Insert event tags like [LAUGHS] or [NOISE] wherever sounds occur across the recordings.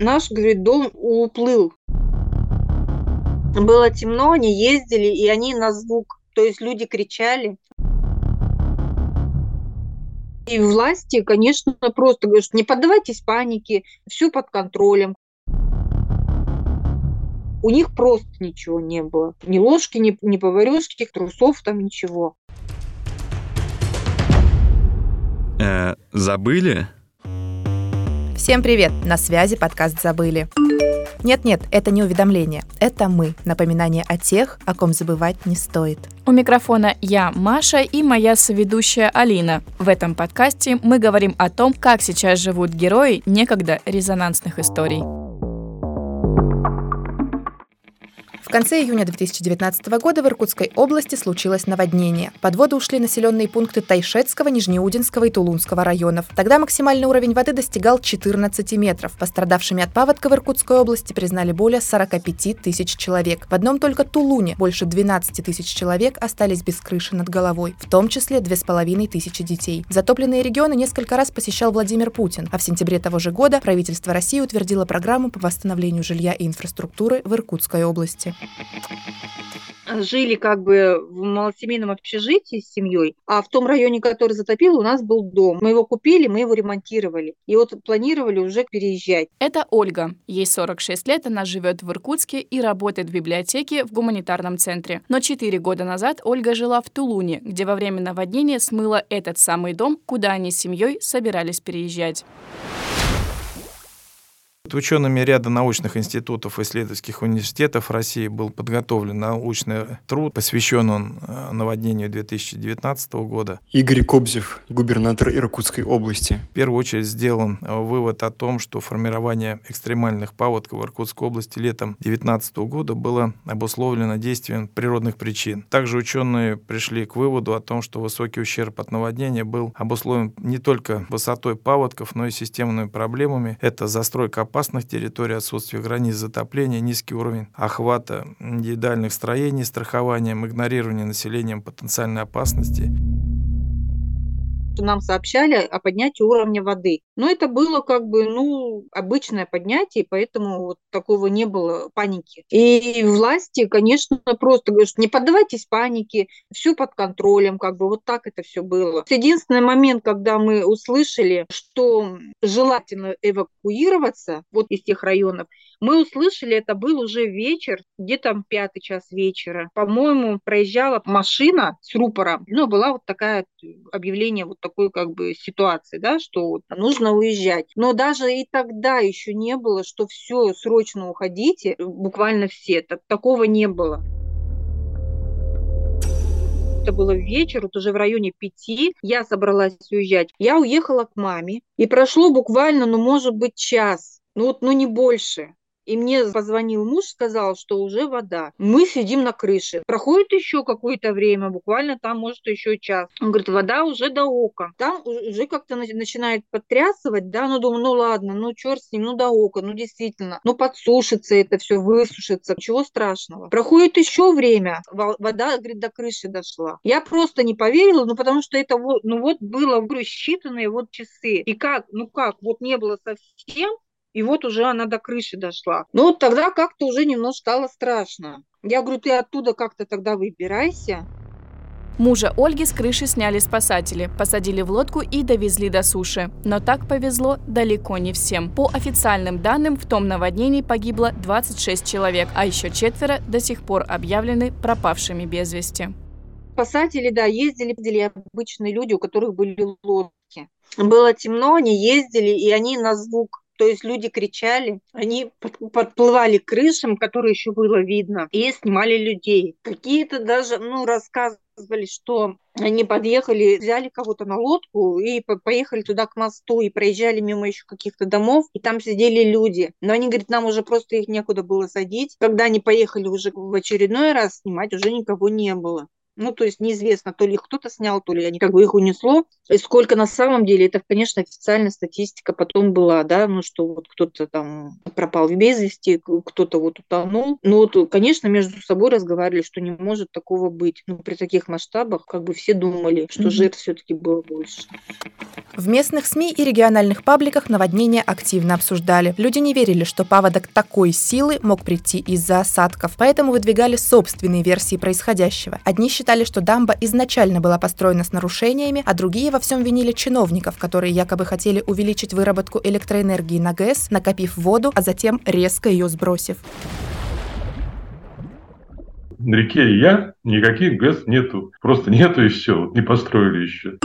Наш, говорит, дом уплыл. Было темно, они ездили, и они на звук. То есть люди кричали. И власти, конечно, просто говорят, не поддавайтесь панике, все под контролем. У них просто ничего не было. Ни ложки, ни, ни поварешки, трусов там ничего. Э, забыли? Всем привет! На связи подкаст «Забыли». Нет-нет, это не уведомление, это мы, напоминание о тех, о ком забывать не стоит. У микрофона я, Маша, и моя соведущая Алина. В этом подкасте мы говорим о том, как сейчас живут герои некогда резонансных историй. Конце июня 2019 года в Иркутской области случилось наводнение. Под воду ушли населенные пункты Тайшетского, Нижнеудинского и Тулунского районов. Тогда максимальный уровень воды достигал 14 метров. Пострадавшими от паводка в Иркутской области признали более 45 тысяч человек. В одном только Тулуне больше 12 тысяч человек остались без крыши над головой, в том числе 2,5 тысячи детей. Затопленные регионы несколько раз посещал Владимир Путин, а в сентябре того же года правительство России утвердило программу по восстановлению жилья и инфраструктуры в Иркутской области жили как бы в малосемейном общежитии с семьей, а в том районе, который затопил, у нас был дом. Мы его купили, мы его ремонтировали. И вот планировали уже переезжать. Это Ольга. Ей 46 лет, она живет в Иркутске и работает в библиотеке в гуманитарном центре. Но 4 года назад Ольга жила в Тулуне, где во время наводнения смыла этот самый дом, куда они с семьей собирались переезжать. Учеными ряда научных институтов и исследовательских университетов России был подготовлен научный труд, посвящен он э, наводнению 2019 года. Игорь Кобзев, губернатор Иркутской области. В первую очередь сделан э, вывод о том, что формирование экстремальных паводков в Иркутской области летом 2019 года было обусловлено действием природных причин. Также ученые пришли к выводу о том, что высокий ущерб от наводнения был обусловлен не только высотой паводков, но и системными проблемами. Это застройка опасных территорий, отсутствие границ затопления, низкий уровень охвата индивидуальных строений, страхованием, игнорирование населением потенциальной опасности нам сообщали о поднятии уровня воды. Но это было как бы, ну, обычное поднятие, поэтому вот такого не было паники. И власти, конечно, просто говорят, не поддавайтесь панике, все под контролем, как бы вот так это все было. Единственный момент, когда мы услышали, что желательно эвакуироваться вот из тех районов, мы услышали, это был уже вечер, где-то пятый час вечера. По-моему, проезжала машина с рупором. Ну, была вот такая объявление вот такой как бы ситуации, да, что вот нужно уезжать. Но даже и тогда еще не было, что все, срочно уходите, буквально все. Так, такого не было это было вечер, вот уже в районе пяти, я собралась уезжать. Я уехала к маме, и прошло буквально, ну, может быть, час, ну вот, ну не больше. И мне позвонил муж, сказал, что уже вода. Мы сидим на крыше. Проходит еще какое-то время, буквально там, может, еще час. Он говорит, вода уже до ока. Там уже как-то начинает подтрясывать, да, ну, думаю, ну, ладно, ну, черт с ним, ну, до ока, ну, действительно. Ну, подсушится это все, высушится, чего страшного. Проходит еще время, вода, говорит, до крыши дошла. Я просто не поверила, ну, потому что это вот, ну, вот было, говорю, считанные вот часы. И как, ну, как, вот не было совсем, и вот уже она до крыши дошла. Ну, вот тогда как-то уже немножко стало страшно. Я говорю, ты оттуда как-то тогда выбирайся. Мужа Ольги с крыши сняли спасатели, посадили в лодку и довезли до суши. Но так повезло далеко не всем. По официальным данным, в том наводнении погибло 26 человек, а еще четверо до сих пор объявлены пропавшими без вести. Спасатели, да, ездили, ездили обычные люди, у которых были лодки. Было темно, они ездили, и они на звук то есть люди кричали, они подплывали к крышам, которые еще было видно, и снимали людей. Какие-то даже, ну, рассказывали, что они подъехали, взяли кого-то на лодку и поехали туда к мосту, и проезжали мимо еще каких-то домов, и там сидели люди. Но они говорят, нам уже просто их некуда было садить. Когда они поехали уже в очередной раз снимать, уже никого не было. Ну, то есть неизвестно, то ли их кто-то снял, то ли они как бы их унесло. И сколько на самом деле, это, конечно, официальная статистика потом была, да, ну, что вот кто-то там пропал без вести, кто-то вот утонул. Ну, вот, конечно, между собой разговаривали, что не может такого быть. Ну, при таких масштабах как бы все думали, что mm-hmm. жертв все-таки было больше. В местных СМИ и региональных пабликах наводнение активно обсуждали. Люди не верили, что паводок такой силы мог прийти из-за осадков, поэтому выдвигали собственные версии происходящего. Одни считали, что дамба изначально была построена с нарушениями, а другие во всем винили чиновников, которые якобы хотели увеличить выработку электроэнергии на ГЭС, накопив воду, а затем резко ее сбросив. На реке Я никаких ГЭС нету. Просто нету и все. Не построили еще.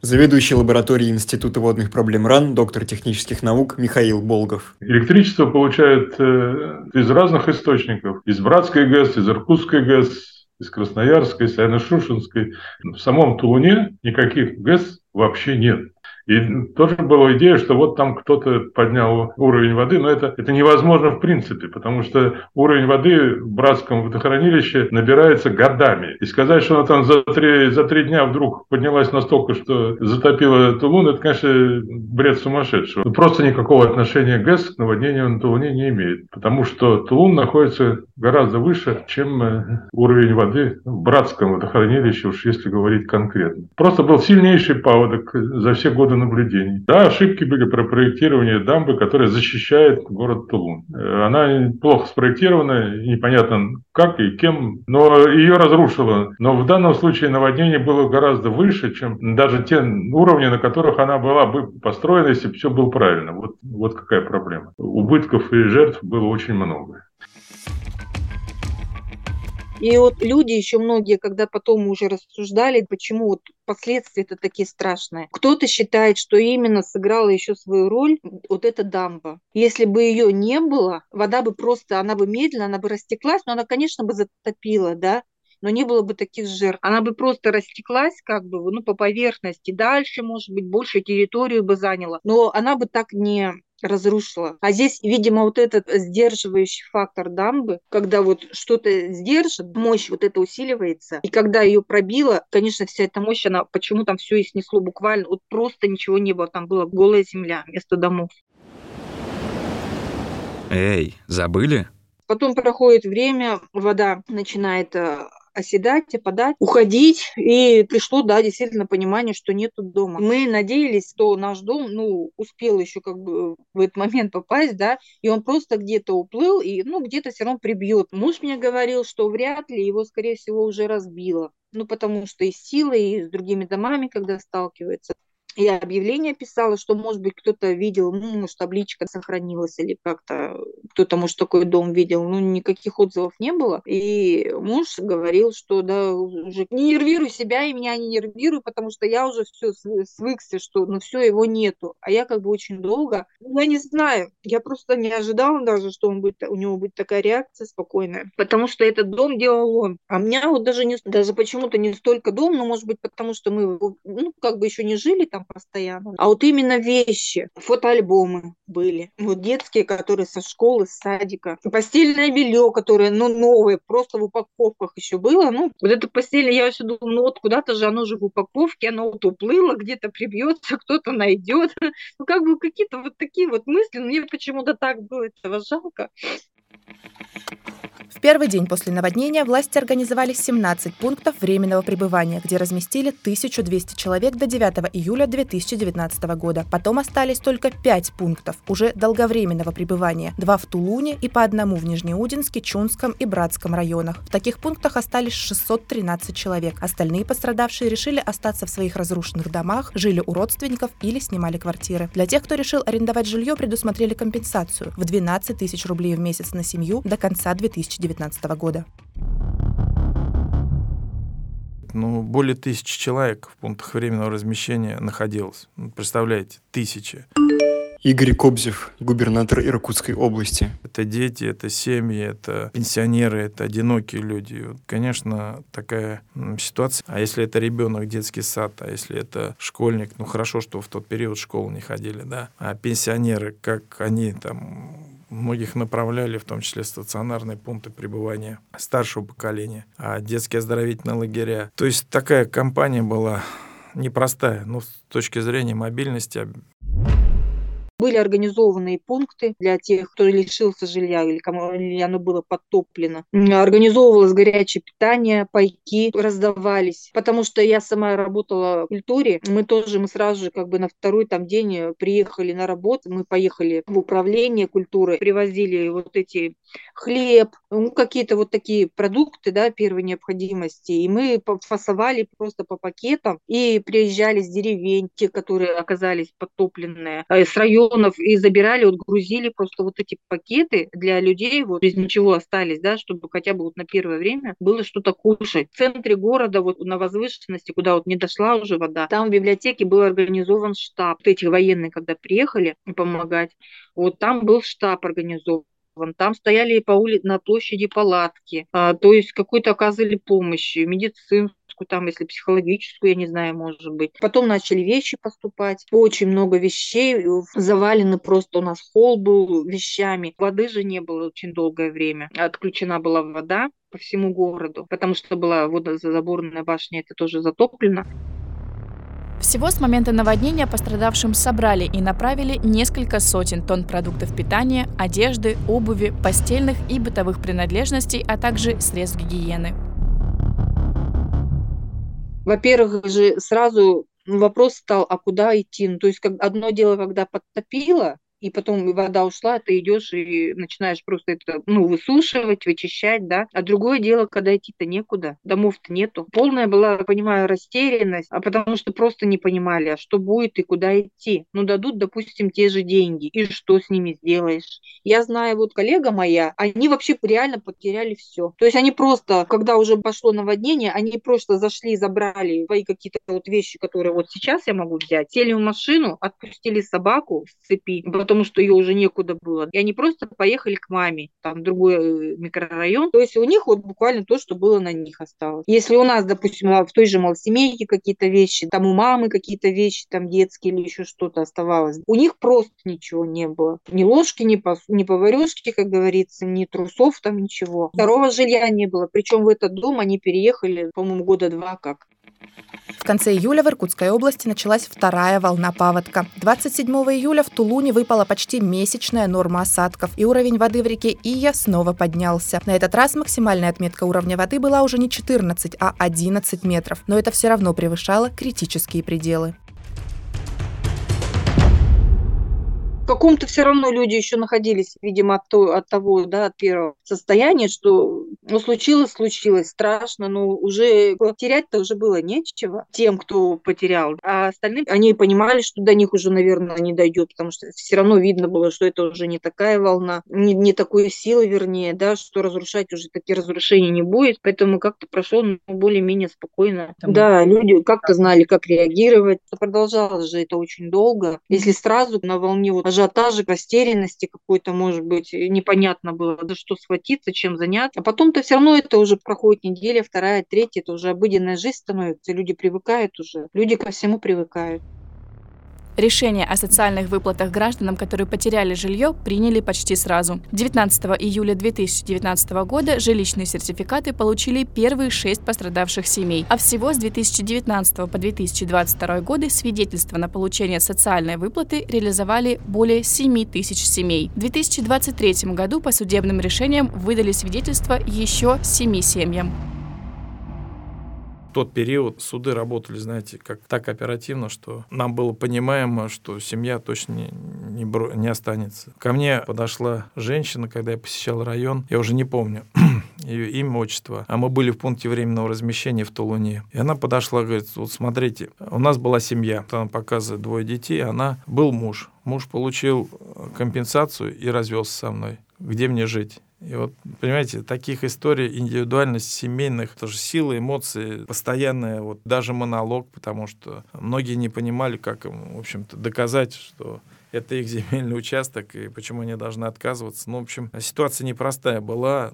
Заведующий лабораторией Института водных проблем РАН, доктор технических наук Михаил Болгов. Электричество получают э, из разных источников. Из Братской ГЭС, из Иркутской ГЭС, из Красноярской, из Айно-Шушинской. В самом Тулуне никаких ГЭС вообще нет. И тоже была идея, что вот там кто-то поднял уровень воды, но это, это невозможно в принципе, потому что уровень воды в Братском водохранилище набирается годами. И сказать, что она там за три, за три дня вдруг поднялась настолько, что затопила Тулун, это, конечно, бред сумасшедшего. Просто никакого отношения ГЭС к наводнению на Тулуне не имеет, потому что Тулун находится гораздо выше, чем э, уровень воды в Братском водохранилище, уж если говорить конкретно. Просто был сильнейший паводок за все годы наблюдений. Да, ошибки были про проектирование дамбы, которая защищает город Тулун. Э, она плохо спроектирована, непонятно как и кем, но ее разрушило. Но в данном случае наводнение было гораздо выше, чем даже те уровни, на которых она была бы построена, если бы все было правильно. Вот, вот какая проблема. Убытков и жертв было очень много. И вот люди еще многие, когда потом уже рассуждали, почему вот последствия-то такие страшные. Кто-то считает, что именно сыграла еще свою роль вот эта дамба. Если бы ее не было, вода бы просто, она бы медленно, она бы растеклась, но она, конечно, бы затопила, да, но не было бы таких жертв. Она бы просто растеклась как бы ну, по поверхности, дальше, может быть, больше территорию бы заняла, но она бы так не разрушила. А здесь, видимо, вот этот сдерживающий фактор дамбы, когда вот что-то сдержит, мощь вот это усиливается, и когда ее пробило, конечно, вся эта мощь, она почему там все и снесло буквально, вот просто ничего не было, там была голая земля вместо домов. Эй, забыли? Потом проходит время, вода начинает э, оседать, опадать, уходить. И пришло, да, действительно понимание, что нету дома. Мы надеялись, что наш дом, ну, успел еще как бы в этот момент попасть, да, и он просто где-то уплыл, и, ну, где-то все равно прибьет. Муж мне говорил, что вряд ли его, скорее всего, уже разбило. Ну, потому что и с силой, и с другими домами, когда сталкивается я объявление писала, что, может быть, кто-то видел, ну, может, табличка сохранилась или как-то кто-то, может, такой дом видел. Ну, никаких отзывов не было. И муж говорил, что, да, уже не нервируй себя и меня не нервируй, потому что я уже все свыкся, что, ну, все, его нету. А я как бы очень долго, ну, я не знаю, я просто не ожидала даже, что он будет, у него будет такая реакция спокойная, потому что этот дом делал он. А меня вот даже не, даже почему-то не столько дом, но, может быть, потому что мы, ну, как бы еще не жили там, там постоянно. А вот именно вещи, фотоальбомы были, вот детские, которые со школы, с садика, постельное белье, которое, ну, новое, просто в упаковках еще было, ну, вот это постельное, я вообще думаю, ну, вот куда-то же оно же в упаковке, оно вот уплыло, где-то прибьется, [LAUGHS] кто-то найдет, ну, как бы какие-то вот такие вот мысли, мне почему-то так было этого жалко. В первый день после наводнения власти организовали 17 пунктов временного пребывания, где разместили 1200 человек до 9 июля 2019 года. Потом остались только 5 пунктов уже долговременного пребывания. Два в Тулуне и по одному в Нижнеудинске, Чунском и Братском районах. В таких пунктах остались 613 человек. Остальные пострадавшие решили остаться в своих разрушенных домах, жили у родственников или снимали квартиры. Для тех, кто решил арендовать жилье, предусмотрели компенсацию в 12 тысяч рублей в месяц на семью до конца 2019 года. Ну, более тысячи человек в пунктах временного размещения находилось. Ну, представляете, тысячи. Игорь Кобзев, губернатор Иркутской области. Это дети, это семьи, это пенсионеры, это одинокие люди. Конечно, такая ситуация. А если это ребенок, детский сад, а если это школьник, ну хорошо, что в тот период в школу не ходили, да. А пенсионеры, как они там Многих направляли, в том числе стационарные пункты пребывания старшего поколения, а детские оздоровительные лагеря. То есть такая кампания была непростая, но с точки зрения мобильности были организованные пункты для тех, кто лишился жилья или кому оно было подтоплено. Организовывалось горячее питание, пайки раздавались. Потому что я сама работала в культуре, мы тоже, мы сразу же как бы на второй там день приехали на работу, мы поехали в управление культуры, привозили вот эти хлеб, ну, какие-то вот такие продукты, да, первой необходимости. И мы фасовали просто по пакетам и приезжали с деревень, те, которые оказались подтопленные, э, с района районов и забирали, вот грузили просто вот эти пакеты для людей, вот без ничего остались, да, чтобы хотя бы вот на первое время было что-то кушать. В центре города, вот на возвышенности, куда вот не дошла уже вода, там в библиотеке был организован штаб. Вот эти военные, когда приехали помогать, вот там был штаб организован там стояли по улице, на площади палатки, а, то есть какую-то оказывали помощь, медицинскую, там, если психологическую, я не знаю, может быть. Потом начали вещи поступать, очень много вещей, завалены просто у нас холл был вещами. Воды же не было очень долгое время. Отключена была вода по всему городу, потому что была водозаборная башня, это тоже затоплено. Всего с момента наводнения пострадавшим собрали и направили несколько сотен тонн продуктов питания, одежды, обуви, постельных и бытовых принадлежностей, а также средств гигиены. Во-первых же сразу вопрос стал, а куда идти? Ну, то есть как, одно дело, когда подтопило, и потом вода ушла, ты идешь и начинаешь просто это, ну, высушивать, вычищать, да. А другое дело, когда идти-то некуда, домов-то нету. Полная была, понимаю, растерянность, а потому что просто не понимали, а что будет и куда идти. Ну, дадут, допустим, те же деньги, и что с ними сделаешь? Я знаю, вот коллега моя, они вообще реально потеряли все. То есть они просто, когда уже пошло наводнение, они просто зашли, забрали свои какие-то вот вещи, которые вот сейчас я могу взять, сели в машину, отпустили собаку с цепи, потом потому что ее уже некуда было. И они просто поехали к маме, там, другой э, микрорайон. То есть у них вот буквально то, что было на них осталось. Если у нас, допустим, в той же малосемейке какие-то вещи, там у мамы какие-то вещи, там детские или еще что-то оставалось, у них просто ничего не было. Ни ложки, ни, пос... ни поварешки, как говорится, ни трусов там, ничего. Второго жилья не было. Причем в этот дом они переехали, по-моему, года два как. В конце июля в Иркутской области началась вторая волна паводка. 27 июля в Тулуне выпала почти месячная норма осадков, и уровень воды в реке Ия снова поднялся. На этот раз максимальная отметка уровня воды была уже не 14, а 11 метров, но это все равно превышало критические пределы. Каком-то все равно люди еще находились, видимо, от, то, от того, да, от первого состояния, что ну, случилось, случилось, страшно, но уже терять-то уже было нечего тем, кто потерял. А остальные, они понимали, что до них уже, наверное, не дойдет, потому что все равно видно было, что это уже не такая волна, не, не такой силы, вернее, да, что разрушать уже такие разрушения не будет. Поэтому как-то прошло ну, более-менее спокойно. Там... Да, люди как-то знали, как реагировать. Продолжалось же это очень долго. Если сразу на волне вот ажиотажа, растерянности какой-то, может быть, непонятно было, да что схватиться, чем заняться. А потом-то все равно это уже проходит неделя, вторая, третья, это уже обыденная жизнь становится, люди привыкают уже, люди ко всему привыкают. Решение о социальных выплатах гражданам, которые потеряли жилье, приняли почти сразу. 19 июля 2019 года жилищные сертификаты получили первые шесть пострадавших семей, а всего с 2019 по 2022 годы свидетельства на получение социальной выплаты реализовали более 7 тысяч семей. В 2023 году по судебным решениям выдали свидетельства еще 7 семьям тот период суды работали, знаете, как так оперативно, что нам было понимаемо, что семья точно не, не, бро, не останется. Ко мне подошла женщина, когда я посещал район, я уже не помню [CLEARS THROAT] ее имя, отчество, а мы были в пункте временного размещения в Тулуне. И она подошла, говорит, вот смотрите, у нас была семья, там показывает двое детей, она был муж. Муж получил компенсацию и развелся со мной. Где мне жить? И вот, понимаете, таких историй, индивидуальность семейных, тоже силы, эмоции, постоянная, вот даже монолог, потому что многие не понимали, как им, в общем-то, доказать, что это их земельный участок, и почему они должны отказываться. Ну, в общем, ситуация непростая была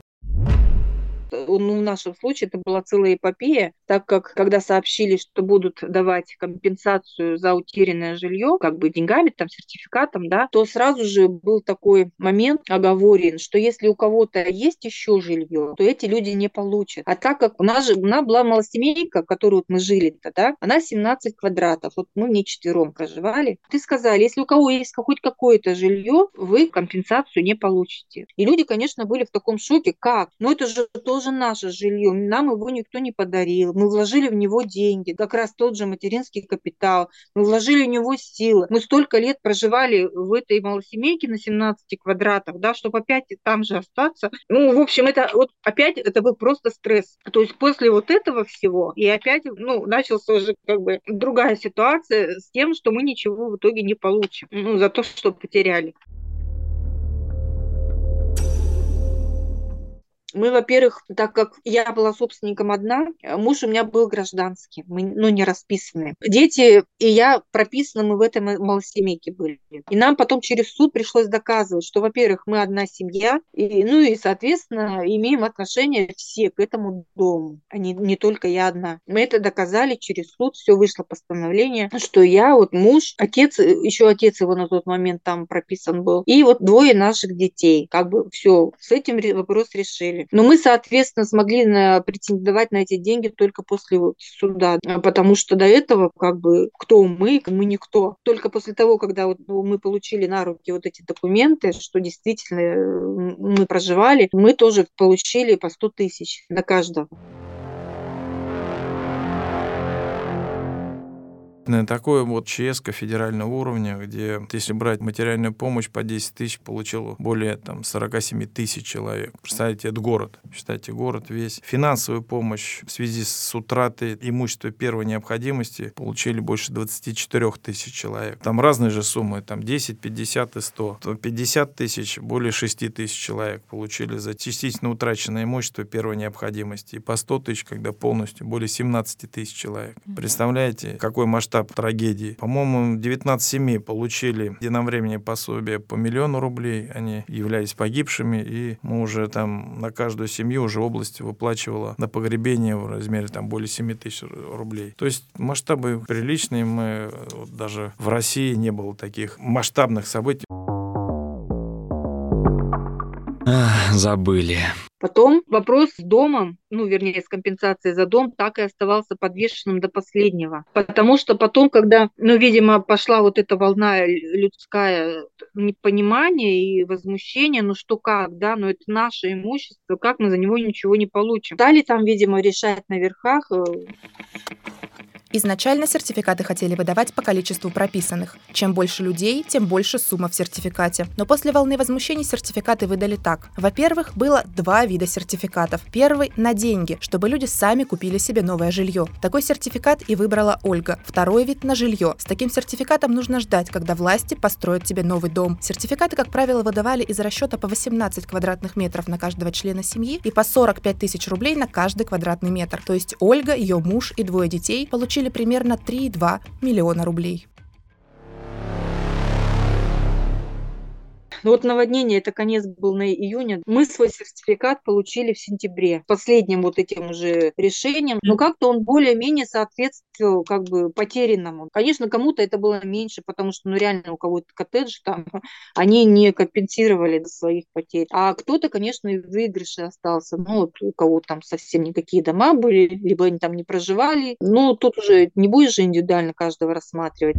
ну, в нашем случае это была целая эпопея, так как когда сообщили, что будут давать компенсацию за утерянное жилье, как бы деньгами, там, сертификатом, да, то сразу же был такой момент оговорен, что если у кого-то есть еще жилье, то эти люди не получат. А так как у нас же, у нас была малосемейка, в которой вот мы жили-то, да, она 17 квадратов, вот мы в ней четвером проживали. Ты сказали, если у кого есть хоть какое-то жилье, вы компенсацию не получите. И люди, конечно, были в таком шоке, как? Ну это же тоже наше жилье, нам его никто не подарил, мы вложили в него деньги, как раз тот же материнский капитал, мы вложили в него силы, мы столько лет проживали в этой малосемейке на 17 квадратах, да, чтобы опять там же остаться. Ну, в общем, это вот опять это был просто стресс. То есть после вот этого всего и опять, ну, начался уже как бы другая ситуация с тем, что мы ничего в итоге не получим, ну, за то, что потеряли. Мы, во-первых, так как я была собственником одна, муж у меня был гражданский, мы, ну, не расписанные. Дети и я прописаны мы в этой малосемейке были. И нам потом через суд пришлось доказывать, что, во-первых, мы одна семья, и, ну и, соответственно, имеем отношение все к этому дому, а не, не только я одна. Мы это доказали через суд, все вышло постановление, что я, вот муж, отец, еще отец его на тот момент там прописан был, и вот двое наших детей. Как бы все, с этим вопрос решили решили. Но мы, соответственно, смогли на, претендовать на эти деньги только после вот суда, потому что до этого как бы кто мы, мы никто. Только после того, когда вот ну, мы получили на руки вот эти документы, что действительно э, мы проживали, мы тоже получили по 100 тысяч на каждого. На такое вот ЧС федерального уровня, где, если брать материальную помощь по 10 тысяч, получил более там, 47 тысяч человек. Представляете, это город. Считайте, город весь. Финансовую помощь в связи с утратой имущества первой необходимости получили больше 24 тысяч человек. Там разные же суммы, там 10, 50 и 100. То 50 тысяч, более 6 тысяч человек получили за частично утраченное имущество первой необходимости. И по 100 тысяч, когда полностью, более 17 тысяч человек. Представляете, какой масштаб масштаб трагедии. По-моему, 19 семей получили времени пособие по миллиону рублей. Они являлись погибшими, и мы уже там на каждую семью уже область выплачивала на погребение в размере там более 7 тысяч рублей. То есть масштабы приличные. Мы вот, даже в России не было таких масштабных событий. Забыли. Потом вопрос с домом, ну, вернее, с компенсацией за дом, так и оставался подвешенным до последнего. Потому что потом, когда, ну, видимо, пошла вот эта волна людская непонимания и возмущения, ну что как, да, ну это наше имущество, как мы за него ничего не получим. Стали там, видимо, решать на верхах, э, Изначально сертификаты хотели выдавать по количеству прописанных. Чем больше людей, тем больше сумма в сертификате. Но после волны возмущений сертификаты выдали так. Во-первых, было два вида сертификатов. Первый – на деньги, чтобы люди сами купили себе новое жилье. Такой сертификат и выбрала Ольга. Второй вид – на жилье. С таким сертификатом нужно ждать, когда власти построят тебе новый дом. Сертификаты, как правило, выдавали из расчета по 18 квадратных метров на каждого члена семьи и по 45 тысяч рублей на каждый квадратный метр. То есть Ольга, ее муж и двое детей получили получили примерно 3,2 миллиона рублей. Ну вот наводнение, это конец был на июне. Мы свой сертификат получили в сентябре, последним вот этим уже решением. Но как-то он более-менее соответствовал как бы потерянному. Конечно, кому-то это было меньше, потому что ну реально у кого-то коттедж там, [LAUGHS] они не компенсировали своих потерь. А кто-то, конечно, и в выигрыше остался. Ну вот у кого там совсем никакие дома были, либо они там не проживали. Ну тут уже не будешь же индивидуально каждого рассматривать.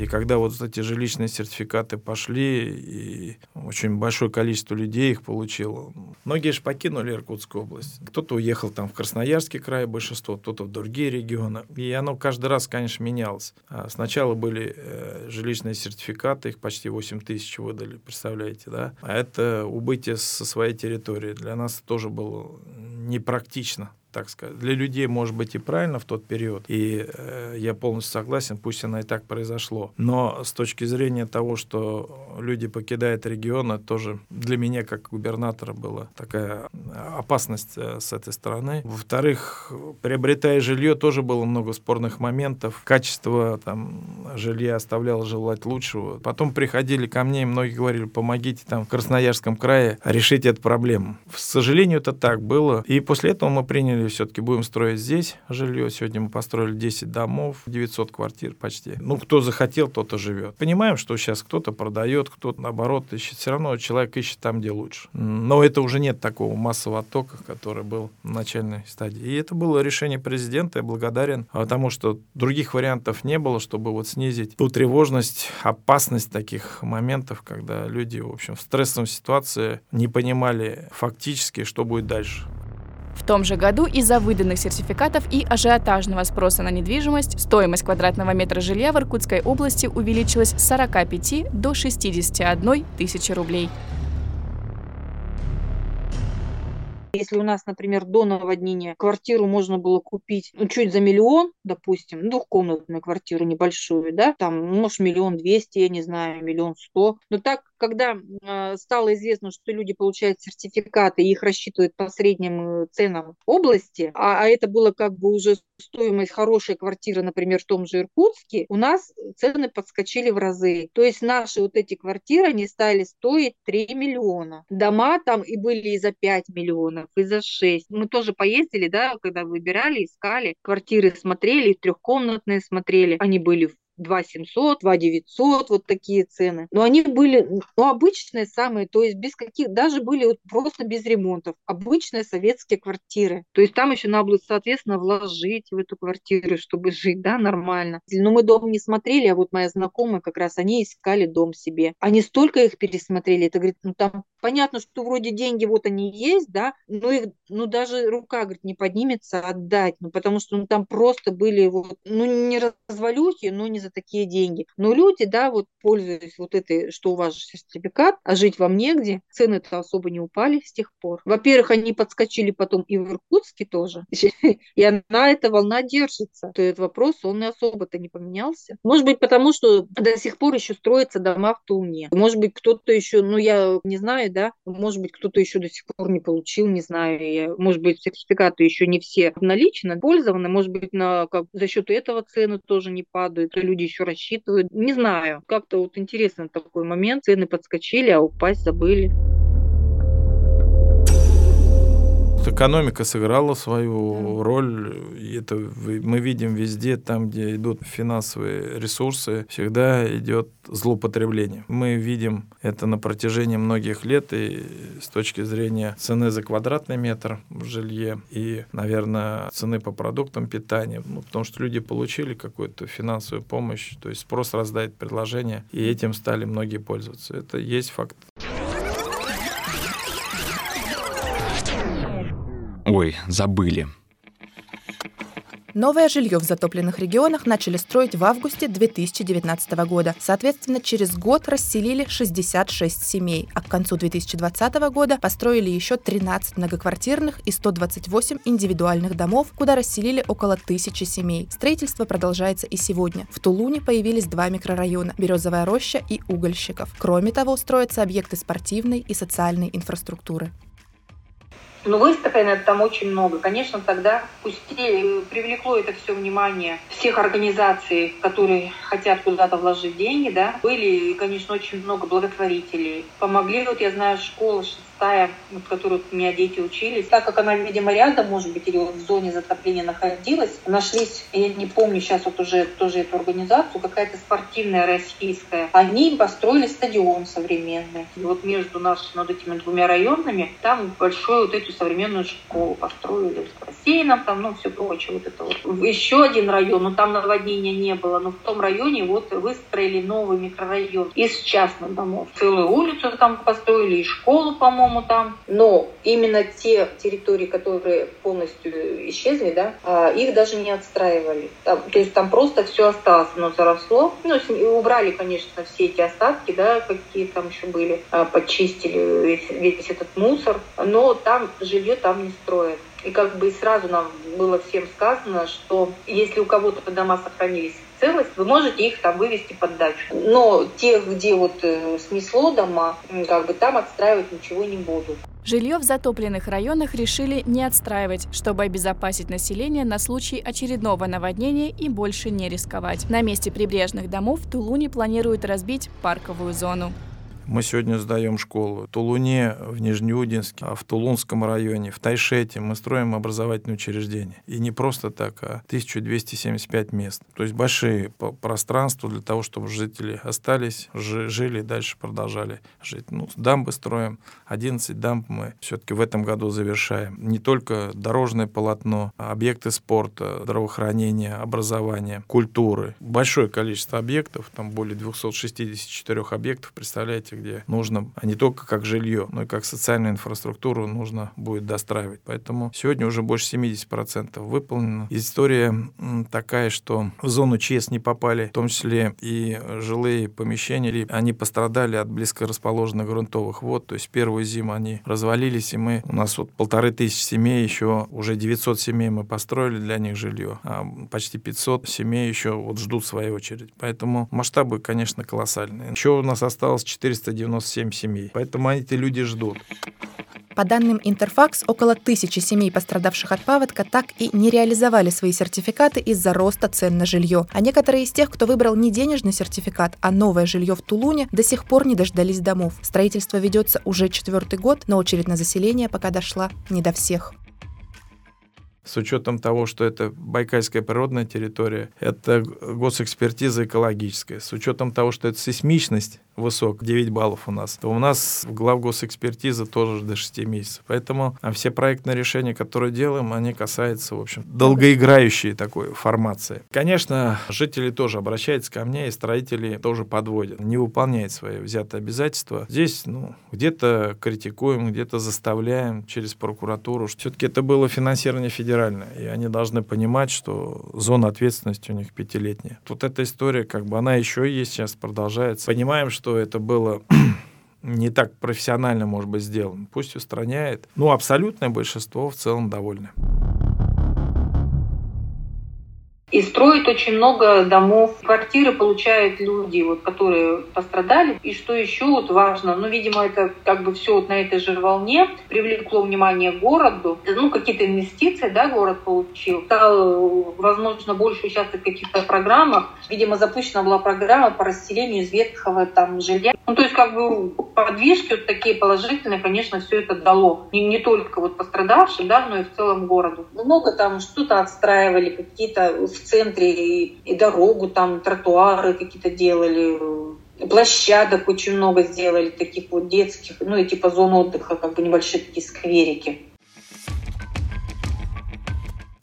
И когда вот эти жилищные сертификаты пошли, и очень большое количество людей их получило, многие же покинули Иркутскую область. Кто-то уехал там в Красноярский край, большинство, кто-то в другие регионы. И оно каждый раз, конечно, менялось. А сначала были э, жилищные сертификаты, их почти 8 тысяч выдали, представляете, да? А это убытие со своей территории. Для нас тоже было непрактично так сказать. Для людей, может быть, и правильно в тот период, и э, я полностью согласен, пусть оно и так произошло. Но с точки зрения того, что люди покидают регион, это тоже для меня, как губернатора, была такая опасность э, с этой стороны. Во-вторых, приобретая жилье, тоже было много спорных моментов. Качество там, жилья оставляло желать лучшего. Потом приходили ко мне, и многие говорили, помогите там в Красноярском крае решить эту проблему. К сожалению, это так было. И после этого мы приняли все-таки будем строить здесь жилье. Сегодня мы построили 10 домов, 900 квартир почти. Ну, кто захотел, тот и живет. Понимаем, что сейчас кто-то продает, кто-то наоборот ищет. Все равно человек ищет там, где лучше. Но это уже нет такого массового оттока, который был в начальной стадии. И это было решение президента. Я благодарен, потому что других вариантов не было, чтобы вот снизить ту тревожность, опасность таких моментов, когда люди, в общем, в стрессовой ситуации не понимали фактически, что будет дальше. В том же году из-за выданных сертификатов и ажиотажного спроса на недвижимость стоимость квадратного метра жилья в Иркутской области увеличилась с 45 до 61 тысячи рублей. Если у нас, например, до наводнения квартиру можно было купить ну, чуть за миллион, допустим, двухкомнатную квартиру небольшую, да, там, может, миллион двести, я не знаю, миллион сто. Но так, когда э, стало известно, что люди получают сертификаты и их рассчитывают по средним э, ценам области, а, а это было как бы уже стоимость хорошей квартиры, например, в том же Иркутске, у нас цены подскочили в разы. То есть наши вот эти квартиры, они стали стоить 3 миллиона. Дома там и были и за 5 миллионов миллионов, и за 6. Мы тоже поездили, да, когда выбирали, искали, квартиры смотрели, трехкомнатные смотрели. Они были в 2 700, 2 900, вот такие цены. Но они были ну, обычные самые, то есть без каких, даже были вот просто без ремонтов. Обычные советские квартиры. То есть там еще надо было, соответственно, вложить в эту квартиру, чтобы жить, да, нормально. Но мы дом не смотрели, а вот моя знакомая как раз, они искали дом себе. Они столько их пересмотрели, это, говорит, ну там понятно, что вроде деньги вот они есть, да, но их, ну даже рука, говорит, не поднимется отдать, ну потому что ну, там просто были вот, ну не развалюхи, но не за такие деньги. Но люди, да, вот пользуясь вот этой, что у вас же сертификат, а жить вам негде, цены-то особо не упали с тех пор. Во-первых, они подскочили потом и в Иркутске тоже, [LAUGHS] и она, эта волна держится. То этот вопрос, он и особо-то не поменялся. Может быть, потому что до сих пор еще строятся дома в Туне. Может быть, кто-то еще, ну, я не знаю, да, может быть, кто-то еще до сих пор не получил, не знаю, я, может быть, сертификаты еще не все налично пользованы, может быть, на, как, за счет этого цены тоже не падают, люди люди еще рассчитывают. Не знаю, как-то вот интересно такой момент. Цены подскочили, а упасть забыли. Экономика сыграла свою роль. И это мы видим везде, там, где идут финансовые ресурсы, всегда идет злоупотребление. Мы видим это на протяжении многих лет и с точки зрения цены за квадратный метр в жилье и, наверное, цены по продуктам питания, ну, потому что люди получили какую-то финансовую помощь, то есть спрос раздает предложение, и этим стали многие пользоваться. Это есть факт. Ой, забыли. Новое жилье в затопленных регионах начали строить в августе 2019 года. Соответственно, через год расселили 66 семей, а к концу 2020 года построили еще 13 многоквартирных и 128 индивидуальных домов, куда расселили около тысячи семей. Строительство продолжается и сегодня. В Тулуне появились два микрорайона – Березовая роща и Угольщиков. Кроме того, строятся объекты спортивной и социальной инфраструктуры. Но выставлено там очень много. Конечно, тогда пустили, привлекло это все внимание всех организаций, которые хотят куда-то вложить деньги, да. Были, конечно, очень много благотворителей. Помогли, вот я знаю, школа шестая, в которой у меня дети учились. Так как она, видимо, рядом, может быть, или вот в зоне затопления находилась, нашлись, я не помню сейчас вот уже тоже эту организацию, какая-то спортивная российская. Они построили стадион современный. И вот между нашими вот этими двумя районами там большой вот эти эту современную школу построили с бассейном, там, ну, все прочее, вот это вот. Еще один район, но там наводнения не было, но в том районе вот выстроили новый микрорайон из частных домов. Целую улицу там построили, и школу, по-моему, там. Но именно те территории, которые полностью исчезли, да, а, их даже не отстраивали. Там, то есть там просто все осталось, оно заросло. Ну, убрали, конечно, все эти остатки, да, какие там еще были, а, почистили весь, весь этот мусор, но там жилье там не строят. И как бы сразу нам было всем сказано, что если у кого-то дома сохранились целость, вы можете их там вывести под дачу. Но тех, где вот э, снесло дома, как бы там отстраивать ничего не будут. Жилье в затопленных районах решили не отстраивать, чтобы обезопасить население на случай очередного наводнения и больше не рисковать. На месте прибрежных домов в Тулуне планируют разбить парковую зону. Мы сегодня сдаем школу. В Тулуне, в Нижнеудинске, а в Тулунском районе, в Тайшете мы строим образовательные учреждения. И не просто так, а 1275 мест. То есть большие пространства для того, чтобы жители остались, жили дальше продолжали жить. Ну, дамбы строим. 11 дамб мы все-таки в этом году завершаем. Не только дорожное полотно, а объекты спорта, здравоохранения, образования, культуры. Большое количество объектов, там более 264 объектов, представляете, где нужно, а не только как жилье, но и как социальную инфраструктуру нужно будет достраивать. Поэтому сегодня уже больше 70% выполнено. История такая, что в зону ЧС не попали, в том числе и жилые помещения, они пострадали от близко расположенных грунтовых вод, то есть первую зиму они развалились, и мы, у нас вот полторы тысячи семей, еще уже 900 семей мы построили для них жилье, а почти 500 семей еще вот ждут своей очередь. Поэтому масштабы, конечно, колоссальные. Еще у нас осталось 400 397 семей. Поэтому эти люди ждут. По данным Интерфакс, около тысячи семей, пострадавших от паводка, так и не реализовали свои сертификаты из-за роста цен на жилье. А некоторые из тех, кто выбрал не денежный сертификат, а новое жилье в Тулуне, до сих пор не дождались домов. Строительство ведется уже четвертый год, но очередь на заселение пока дошла не до всех с учетом того, что это Байкальская природная территория, это госэкспертиза экологическая, с учетом того, что это сейсмичность высок, 9 баллов у нас, то у нас глав госэкспертиза тоже до 6 месяцев. Поэтому а все проектные решения, которые делаем, они касаются, в общем, долгоиграющей такой формации. Конечно, жители тоже обращаются ко мне, и строители тоже подводят, не выполняют свои взятые обязательства. Здесь, ну, где-то критикуем, где-то заставляем через прокуратуру. Все-таки это было финансирование федеральное, и они должны понимать, что зона ответственности у них пятилетняя. Вот эта история, как бы, она еще есть, сейчас продолжается. Понимаем, что это было [CLEARS THROAT] не так профессионально, может быть, сделано. Пусть устраняет. Ну, абсолютное большинство в целом довольны. И строят очень много домов. Квартиры получают люди, вот, которые пострадали. И что еще вот важно, ну, видимо, это как бы все вот на этой же волне привлекло внимание городу. Ну, какие-то инвестиции, да, город получил. Стал, возможно, больше участвовать в каких-то программах. Видимо, запущена была программа по расселению из ветхого там жилья. Ну, то есть, как бы подвижки вот такие положительные, конечно, все это дало. Не, не только вот пострадавшим, да, но и в целом городу. Много там что-то отстраивали, какие-то в центре и, и дорогу, там тротуары какие-то делали, площадок очень много сделали, таких вот детских, ну и типа зон отдыха, как бы небольшие такие скверики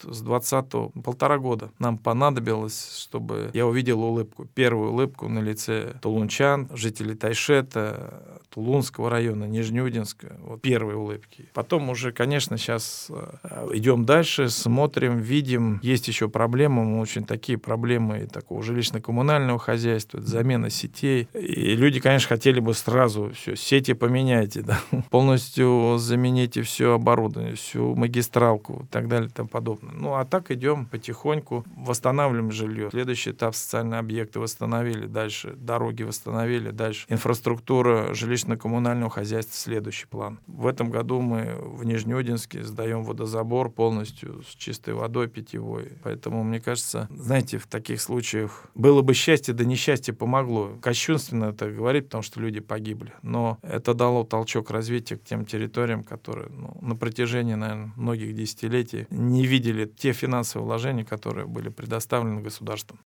с 20 полтора года нам понадобилось, чтобы я увидел улыбку. Первую улыбку на лице тулунчан, жителей Тайшета, Тулунского района, Нижнеудинска. Вот первые улыбки. Потом уже, конечно, сейчас э, идем дальше, смотрим, видим. Есть еще проблемы, мы очень такие проблемы такого жилищно-коммунального хозяйства, замена сетей. И люди, конечно, хотели бы сразу все, сети поменяйте, [LAUGHS] да, полностью замените все оборудование, всю магистралку и так далее и тому подобное. Ну, а так идем потихоньку, восстанавливаем жилье. Следующий этап социальные объекты восстановили, дальше дороги восстановили, дальше инфраструктура жилищно-коммунального хозяйства следующий план. В этом году мы в Нижнеудинске сдаем водозабор полностью с чистой водой питьевой. Поэтому, мне кажется, знаете, в таких случаях было бы счастье, да несчастье помогло. Кощунственно это говорить, потому что люди погибли. Но это дало толчок развития к тем территориям, которые ну, на протяжении, наверное, многих десятилетий не видели те финансовые вложения, которые были предоставлены государством.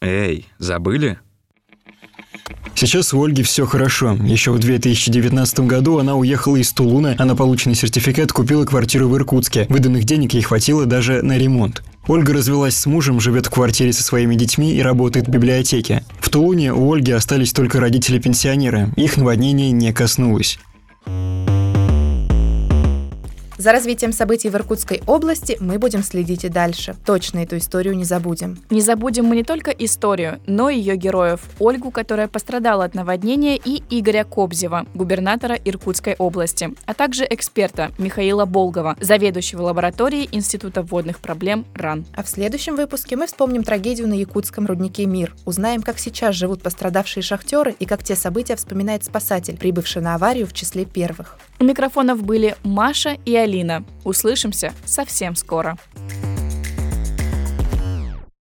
Эй, забыли? Сейчас у Ольги все хорошо. Еще в 2019 году она уехала из Тулуна, а на полученный сертификат купила квартиру в Иркутске. Выданных денег ей хватило даже на ремонт. Ольга развелась с мужем, живет в квартире со своими детьми и работает в библиотеке. В Тулуне у Ольги остались только родители-пенсионеры. Их наводнение не коснулось. За развитием событий в Иркутской области мы будем следить и дальше. Точно эту историю не забудем. Не забудем мы не только историю, но и ее героев. Ольгу, которая пострадала от наводнения, и Игоря Кобзева, губернатора Иркутской области, а также эксперта Михаила Болгова, заведующего лабораторией Института водных проблем РАН. А в следующем выпуске мы вспомним трагедию на якутском руднике «Мир», узнаем, как сейчас живут пострадавшие шахтеры и как те события вспоминает спасатель, прибывший на аварию в числе первых. У микрофонов были Маша и Алина. Услышимся совсем скоро.